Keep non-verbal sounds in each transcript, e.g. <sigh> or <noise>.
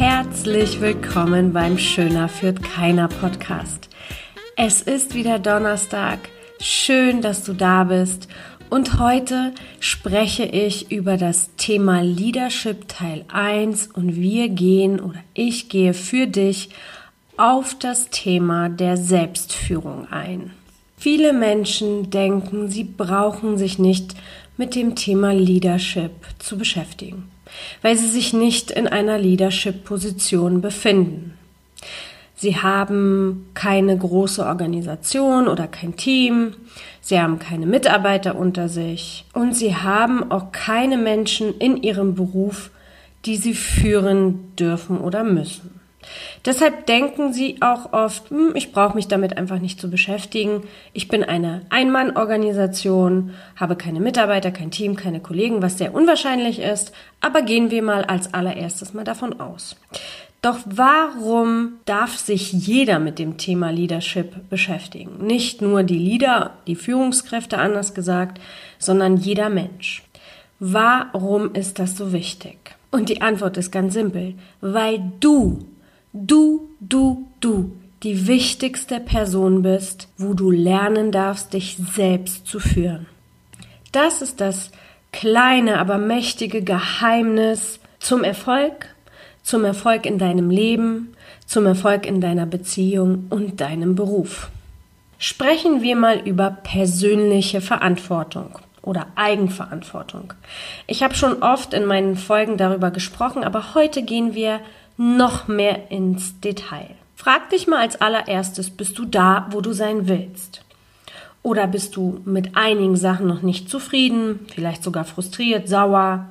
Herzlich willkommen beim Schöner führt keiner Podcast. Es ist wieder Donnerstag. Schön, dass du da bist. Und heute spreche ich über das Thema Leadership Teil 1 und wir gehen oder ich gehe für dich auf das Thema der Selbstführung ein. Viele Menschen denken, sie brauchen sich nicht mit dem Thema Leadership zu beschäftigen, weil sie sich nicht in einer Leadership-Position befinden. Sie haben keine große Organisation oder kein Team, sie haben keine Mitarbeiter unter sich und sie haben auch keine Menschen in ihrem Beruf, die sie führen dürfen oder müssen. Deshalb denken sie auch oft, hm, ich brauche mich damit einfach nicht zu beschäftigen. Ich bin eine Ein-Mann-Organisation, habe keine Mitarbeiter, kein Team, keine Kollegen, was sehr unwahrscheinlich ist. Aber gehen wir mal als allererstes mal davon aus. Doch warum darf sich jeder mit dem Thema Leadership beschäftigen? Nicht nur die Leader, die Führungskräfte anders gesagt, sondern jeder Mensch. Warum ist das so wichtig? Und die Antwort ist ganz simpel, weil du du, du, du die wichtigste Person bist, wo du lernen darfst, dich selbst zu führen. Das ist das kleine, aber mächtige Geheimnis zum Erfolg, zum Erfolg in deinem Leben, zum Erfolg in deiner Beziehung und deinem Beruf. Sprechen wir mal über persönliche Verantwortung oder Eigenverantwortung. Ich habe schon oft in meinen Folgen darüber gesprochen, aber heute gehen wir noch mehr ins Detail. Frag dich mal als allererstes, bist du da, wo du sein willst? Oder bist du mit einigen Sachen noch nicht zufrieden, vielleicht sogar frustriert, sauer?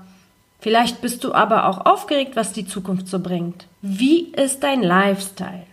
Vielleicht bist du aber auch aufgeregt, was die Zukunft so bringt. Wie ist dein Lifestyle?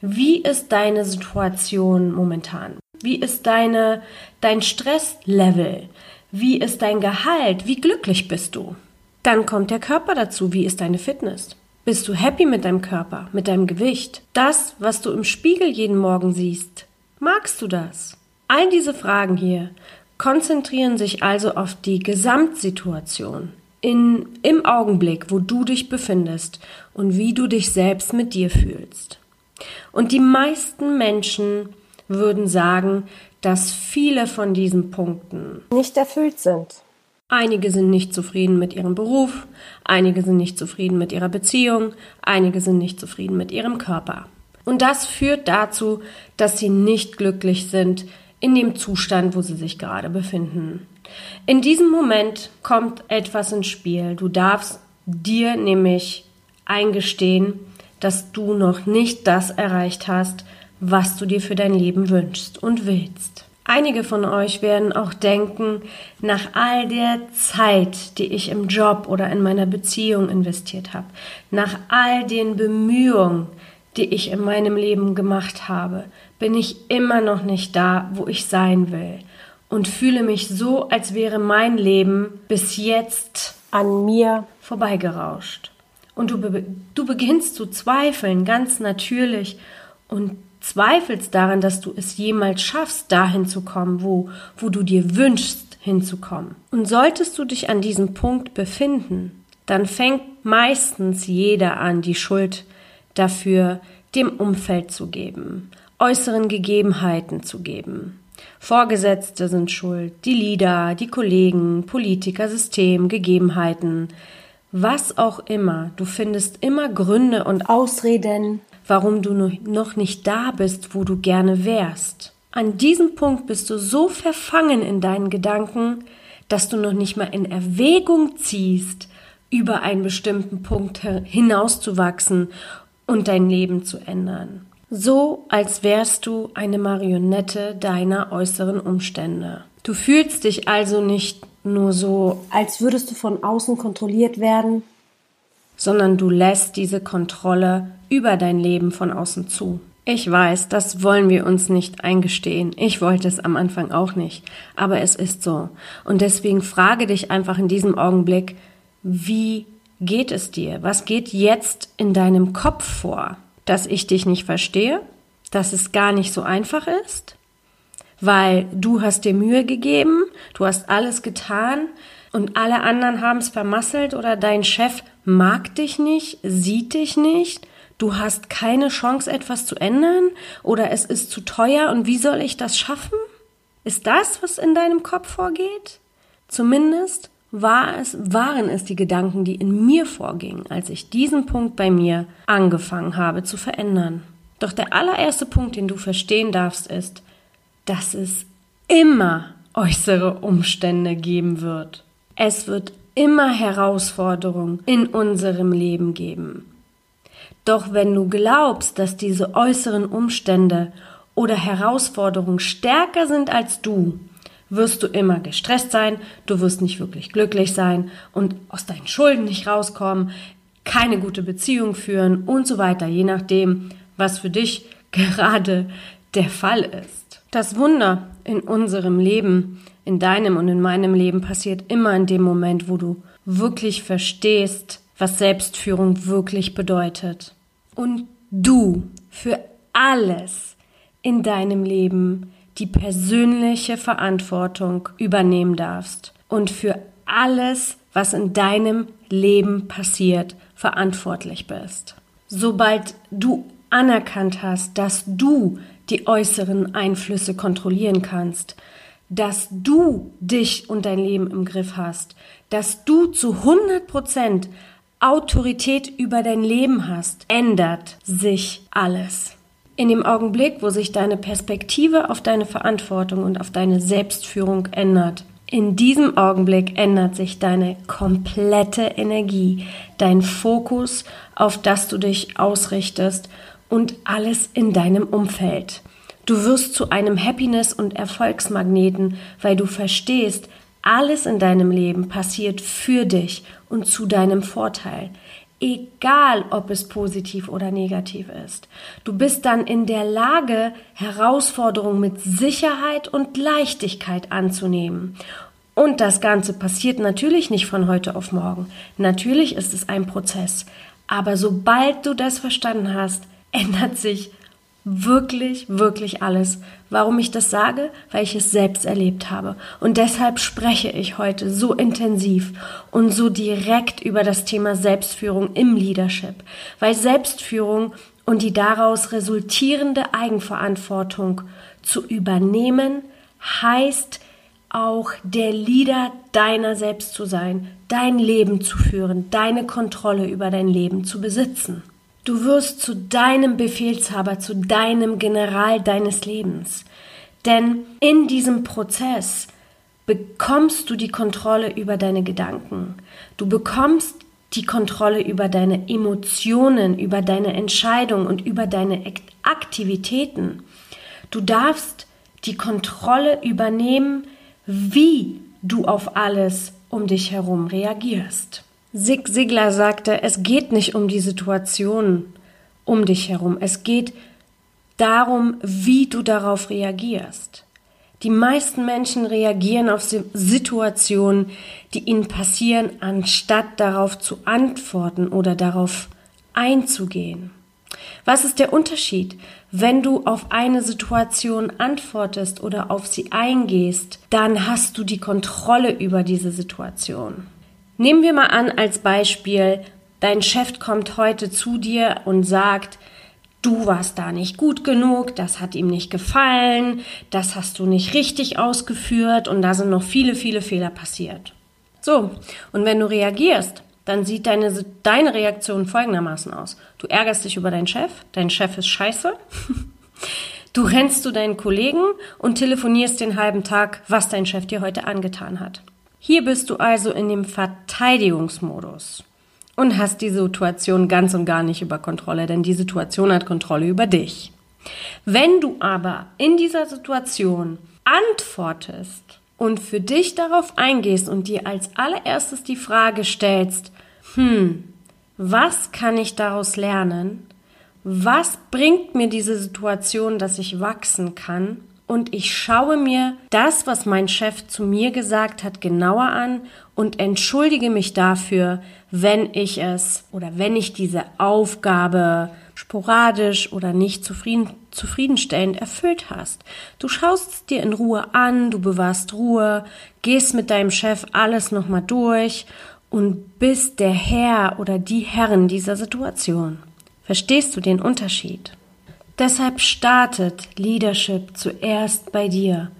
Wie ist deine Situation momentan? Wie ist deine, dein Stresslevel? Wie ist dein Gehalt? Wie glücklich bist du? Dann kommt der Körper dazu. Wie ist deine Fitness? Bist du happy mit deinem Körper, mit deinem Gewicht? Das, was du im Spiegel jeden Morgen siehst, magst du das? All diese Fragen hier konzentrieren sich also auf die Gesamtsituation in, im Augenblick, wo du dich befindest und wie du dich selbst mit dir fühlst. Und die meisten Menschen würden sagen, dass viele von diesen Punkten nicht erfüllt sind. Einige sind nicht zufrieden mit ihrem Beruf, einige sind nicht zufrieden mit ihrer Beziehung, einige sind nicht zufrieden mit ihrem Körper. Und das führt dazu, dass sie nicht glücklich sind in dem Zustand, wo sie sich gerade befinden. In diesem Moment kommt etwas ins Spiel. Du darfst dir nämlich eingestehen, dass du noch nicht das erreicht hast, was du dir für dein Leben wünschst und willst. Einige von euch werden auch denken, nach all der Zeit, die ich im Job oder in meiner Beziehung investiert habe, nach all den Bemühungen, die ich in meinem Leben gemacht habe, bin ich immer noch nicht da, wo ich sein will und fühle mich so, als wäre mein Leben bis jetzt an mir vorbeigerauscht. Und du, be du beginnst zu zweifeln, ganz natürlich, und zweifelst daran, dass du es jemals schaffst, dahin zu kommen, wo, wo du dir wünschst, hinzukommen. Und solltest du dich an diesem Punkt befinden, dann fängt meistens jeder an, die Schuld dafür dem Umfeld zu geben, äußeren Gegebenheiten zu geben. Vorgesetzte sind schuld, die Leader, die Kollegen, Politiker, System, Gegebenheiten, was auch immer. Du findest immer Gründe und Ausreden, warum du noch nicht da bist, wo du gerne wärst. An diesem Punkt bist du so verfangen in deinen Gedanken, dass du noch nicht mal in Erwägung ziehst, über einen bestimmten Punkt hinauszuwachsen und dein Leben zu ändern. So, als wärst du eine Marionette deiner äußeren Umstände. Du fühlst dich also nicht nur so, als würdest du von außen kontrolliert werden, sondern du lässt diese Kontrolle über dein Leben von außen zu. Ich weiß, das wollen wir uns nicht eingestehen. Ich wollte es am Anfang auch nicht. Aber es ist so. Und deswegen frage dich einfach in diesem Augenblick, wie geht es dir? Was geht jetzt in deinem Kopf vor? Dass ich dich nicht verstehe? Dass es gar nicht so einfach ist? weil du hast dir Mühe gegeben, du hast alles getan und alle anderen haben es vermasselt oder dein Chef mag dich nicht, sieht dich nicht, du hast keine Chance etwas zu ändern oder es ist zu teuer und wie soll ich das schaffen? Ist das, was in deinem Kopf vorgeht? Zumindest war es, waren es die Gedanken, die in mir vorgingen, als ich diesen Punkt bei mir angefangen habe zu verändern. Doch der allererste Punkt, den du verstehen darfst, ist, dass es immer äußere Umstände geben wird. Es wird immer Herausforderungen in unserem Leben geben. Doch wenn du glaubst, dass diese äußeren Umstände oder Herausforderungen stärker sind als du, wirst du immer gestresst sein, du wirst nicht wirklich glücklich sein und aus deinen Schulden nicht rauskommen, keine gute Beziehung führen und so weiter, je nachdem, was für dich <laughs> gerade der Fall ist. Das Wunder in unserem Leben, in deinem und in meinem Leben passiert immer in dem Moment, wo du wirklich verstehst, was Selbstführung wirklich bedeutet. Und du für alles in deinem Leben die persönliche Verantwortung übernehmen darfst und für alles, was in deinem Leben passiert, verantwortlich bist. Sobald du anerkannt hast, dass du die äußeren Einflüsse kontrollieren kannst, dass du dich und dein Leben im Griff hast, dass du zu 100 Prozent Autorität über dein Leben hast, ändert sich alles. In dem Augenblick, wo sich deine Perspektive auf deine Verantwortung und auf deine Selbstführung ändert, in diesem Augenblick ändert sich deine komplette Energie, dein Fokus, auf das du dich ausrichtest und alles in deinem Umfeld. Du wirst zu einem Happiness- und Erfolgsmagneten, weil du verstehst, alles in deinem Leben passiert für dich und zu deinem Vorteil egal ob es positiv oder negativ ist. Du bist dann in der Lage, Herausforderungen mit Sicherheit und Leichtigkeit anzunehmen. Und das Ganze passiert natürlich nicht von heute auf morgen. Natürlich ist es ein Prozess. Aber sobald du das verstanden hast, <laughs> ändert sich wirklich, wirklich alles. Warum ich das sage? Weil ich es selbst erlebt habe. Und deshalb spreche ich heute so intensiv und so direkt über das Thema Selbstführung im Leadership. Weil Selbstführung und die daraus resultierende Eigenverantwortung zu übernehmen, heißt auch der Leader deiner selbst zu sein, dein Leben zu führen, deine Kontrolle über dein Leben zu besitzen. Du wirst zu deinem Befehlshaber, zu deinem General deines Lebens. Denn in diesem Prozess bekommst du die Kontrolle über deine Gedanken. Du bekommst die Kontrolle über deine Emotionen, über deine Entscheidungen und über deine Aktivitäten. Du darfst die Kontrolle übernehmen, wie du auf alles um dich herum reagierst. Sig Sigler sagte, es geht nicht um die Situation um dich herum. Es geht darum, wie du darauf reagierst. Die meisten Menschen reagieren auf Situationen, die ihnen passieren, anstatt darauf zu antworten oder darauf einzugehen. Was ist der Unterschied? Wenn du auf eine Situation antwortest oder auf sie eingehst, dann hast du die Kontrolle über diese Situation. Nehmen wir mal an als Beispiel, dein Chef kommt heute zu dir und sagt, du warst da nicht gut genug, das hat ihm nicht gefallen, das hast du nicht richtig ausgeführt und da sind noch viele, viele Fehler passiert. So, und wenn du reagierst, dann sieht deine, deine Reaktion folgendermaßen aus. Du ärgerst dich über deinen Chef, dein Chef ist scheiße. <laughs> Du rennst zu deinen Kollegen und telefonierst den halben Tag, was dein Chef dir heute angetan hat. Hier bist du also in dem Verteidigungsmodus und hast die Situation ganz und gar nicht über Kontrolle, denn die Situation hat Kontrolle über dich. Wenn du aber in dieser Situation antwortest und für dich darauf eingehst und dir als allererstes die Frage stellst, hm, was kann ich daraus lernen? Was bringt mir diese Situation, dass ich wachsen kann? Und ich schaue mir das, was mein Chef zu mir gesagt hat, genauer an und entschuldige mich dafür, wenn ich es oder wenn ich diese Aufgabe sporadisch oder nicht zufrieden, zufriedenstellend erfüllt hast. Du schaust es dir in Ruhe an, du bewahrst Ruhe, gehst mit deinem Chef alles nochmal durch und bist der Herr oder die Herrin dieser Situation. Verstehst du den Unterschied? Deshalb startet Leadership zuerst bei dir,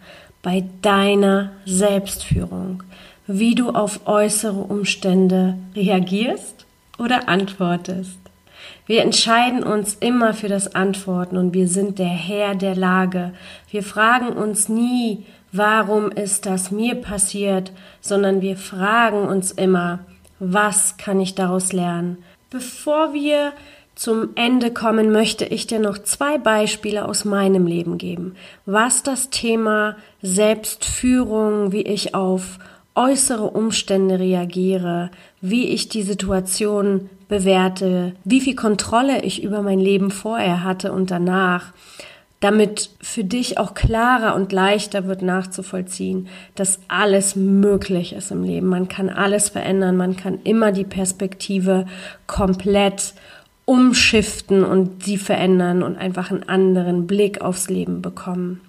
bei deiner Selbstführung, wie du auf äußere Umstände reagierst oder antwortest. Wir entscheiden uns immer für das Antworten und wir sind der Herr der Lage. Wir fragen uns nie, warum ist das mir passiert, sondern wir fragen uns immer, was kann ich daraus lernen? Bevor wir zum Ende kommen, möchte ich dir noch zwei Beispiele aus meinem Leben geben, was das Thema Selbstführung, wie ich auf äußere Umstände reagiere, wie ich die Situation bewerte, wie viel Kontrolle ich über mein Leben vorher hatte und danach, damit für dich auch klarer und leichter wird nachzuvollziehen, dass alles möglich ist im Leben. Man kann alles verändern, man kann immer die Perspektive komplett umschiften und sie verändern und einfach einen anderen Blick aufs Leben bekommen.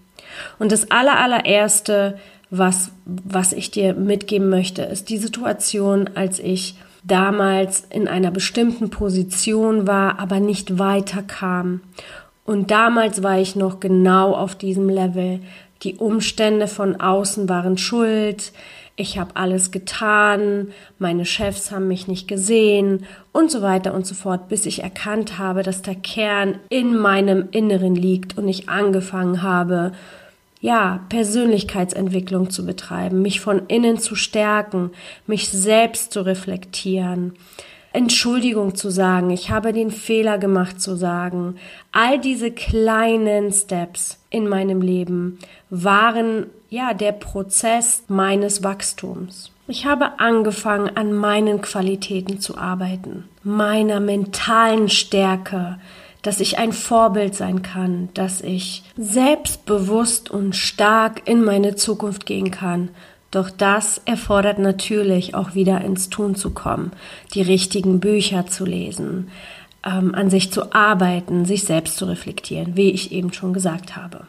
Und das allerallererste, was, was ich dir mitgeben möchte, ist die Situation, als ich damals in einer bestimmten Position war, aber nicht weiterkam. Und damals war ich noch genau auf diesem Level. Die Umstände von außen waren schuld. Ich habe alles getan, meine Chefs haben mich nicht gesehen und so weiter und so fort, bis ich erkannt habe, dass der Kern in meinem Inneren liegt und ich angefangen habe, ja, Persönlichkeitsentwicklung zu betreiben, mich von innen zu stärken, mich selbst zu reflektieren, Entschuldigung zu sagen, ich habe den Fehler gemacht zu sagen. All diese kleinen Steps in meinem Leben waren ja der Prozess meines Wachstums. Ich habe angefangen, an meinen Qualitäten zu arbeiten, meiner mentalen Stärke, dass ich ein Vorbild sein kann, dass ich selbstbewusst und stark in meine Zukunft gehen kann. Doch das erfordert natürlich auch wieder ins Tun zu kommen, die richtigen Bücher zu lesen, ähm, an sich zu arbeiten, sich selbst zu reflektieren, wie ich eben schon gesagt habe.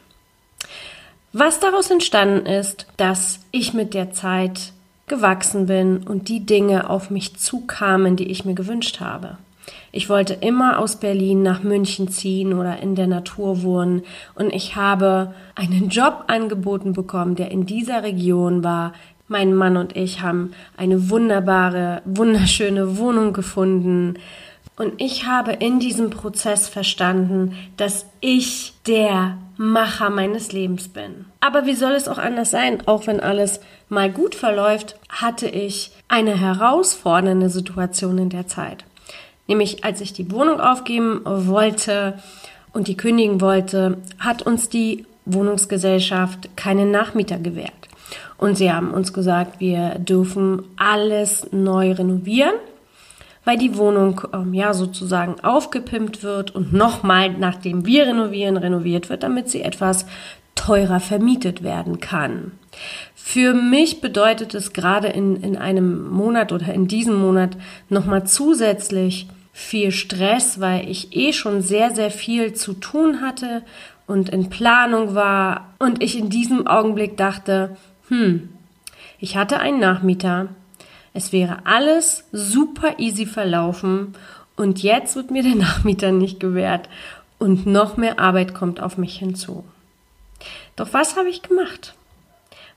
Was daraus entstanden ist, dass ich mit der Zeit gewachsen bin und die Dinge auf mich zukamen, die ich mir gewünscht habe. Ich wollte immer aus Berlin nach München ziehen oder in der Natur wohnen und ich habe einen Job angeboten bekommen, der in dieser Region war. Mein Mann und ich haben eine wunderbare, wunderschöne Wohnung gefunden. Und ich habe in diesem Prozess verstanden, dass ich der Macher meines Lebens bin. Aber wie soll es auch anders sein? Auch wenn alles mal gut verläuft, hatte ich eine herausfordernde Situation in der Zeit. Nämlich als ich die Wohnung aufgeben wollte und die kündigen wollte, hat uns die Wohnungsgesellschaft keinen Nachmieter gewährt. Und sie haben uns gesagt, wir dürfen alles neu renovieren, weil die Wohnung ähm, ja sozusagen aufgepimpt wird und nochmal, nachdem wir renovieren, renoviert wird, damit sie etwas teurer vermietet werden kann. Für mich bedeutet es gerade in, in einem Monat oder in diesem Monat nochmal zusätzlich viel Stress, weil ich eh schon sehr, sehr viel zu tun hatte und in Planung war und ich in diesem Augenblick dachte, hm, ich hatte einen Nachmieter, es wäre alles super easy verlaufen und jetzt wird mir der <laughs> Nachmieter nicht gewährt und noch mehr Arbeit kommt auf mich hinzu. Doch was habe ich gemacht?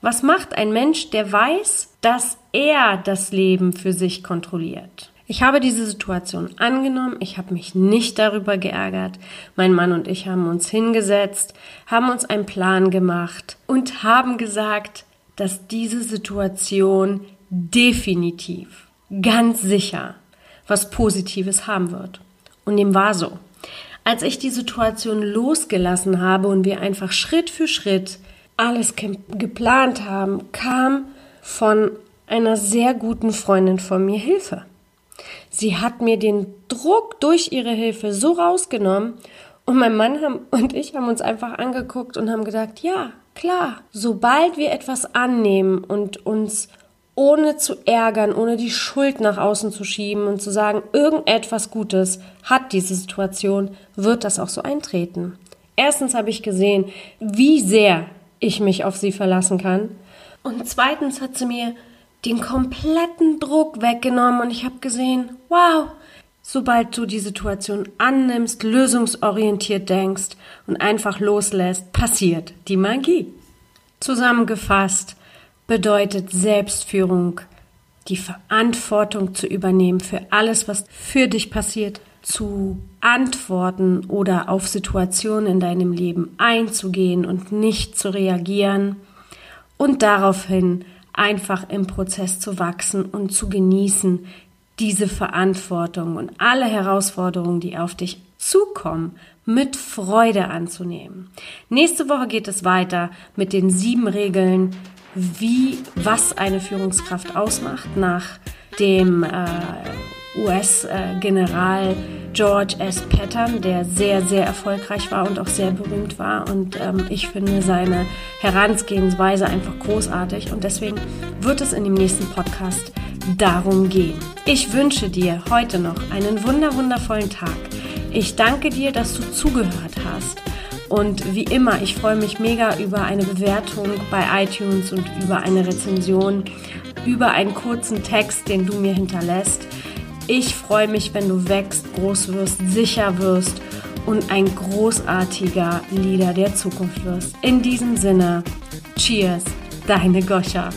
Was macht ein Mensch, der weiß, dass er das Leben für sich kontrolliert? Ich habe diese Situation angenommen, ich habe mich nicht darüber geärgert. Mein Mann und ich haben uns hingesetzt, haben uns einen Plan gemacht und haben gesagt, dass diese Situation definitiv, ganz sicher was Positives haben wird. Und dem war so. Als ich die Situation losgelassen habe und wir einfach Schritt für Schritt alles geplant haben, kam von einer sehr guten Freundin von mir Hilfe. Sie hat mir den Druck durch ihre Hilfe so rausgenommen und mein Mann <laughs> und ich haben uns einfach angeguckt und haben gedacht, ja, klar, sobald wir etwas annehmen und uns ohne zu ärgern, ohne die Schuld nach außen zu schieben und zu sagen, irgendetwas Gutes hat diese Situation, wird das auch so eintreten. Erstens habe ich gesehen, wie sehr ich mich auf sie verlassen kann. Und zweitens hat sie mir den kompletten Druck weggenommen und ich habe gesehen, wow, sobald du die Situation annimmst, lösungsorientiert denkst und einfach loslässt, passiert die Magie. Zusammengefasst bedeutet Selbstführung, die Verantwortung zu übernehmen für alles, was für dich passiert, zu antworten oder auf Situationen in deinem Leben einzugehen und nicht zu reagieren und daraufhin einfach im Prozess zu wachsen und zu genießen, diese Verantwortung und alle Herausforderungen, die auf dich zukommen, mit Freude anzunehmen. Nächste Woche geht es weiter mit den sieben Regeln, wie, was eine Führungskraft ausmacht nach dem äh, US-General George S. Patton, der sehr, sehr erfolgreich war und auch sehr berühmt war. Und ähm, ich finde seine Herangehensweise einfach großartig. Und deswegen wird es in dem nächsten Podcast darum gehen. Ich wünsche dir heute noch einen wunder, wundervollen Tag. Ich danke dir, dass du zugehört hast. Und wie immer, ich freue mich mega über eine Bewertung bei iTunes und über eine Rezension, über einen kurzen Text, den du mir hinterlässt. Ich freue mich, wenn du wächst, groß wirst, sicher wirst und ein großartiger Leader der Zukunft wirst. In diesem Sinne, Cheers, deine Goscha.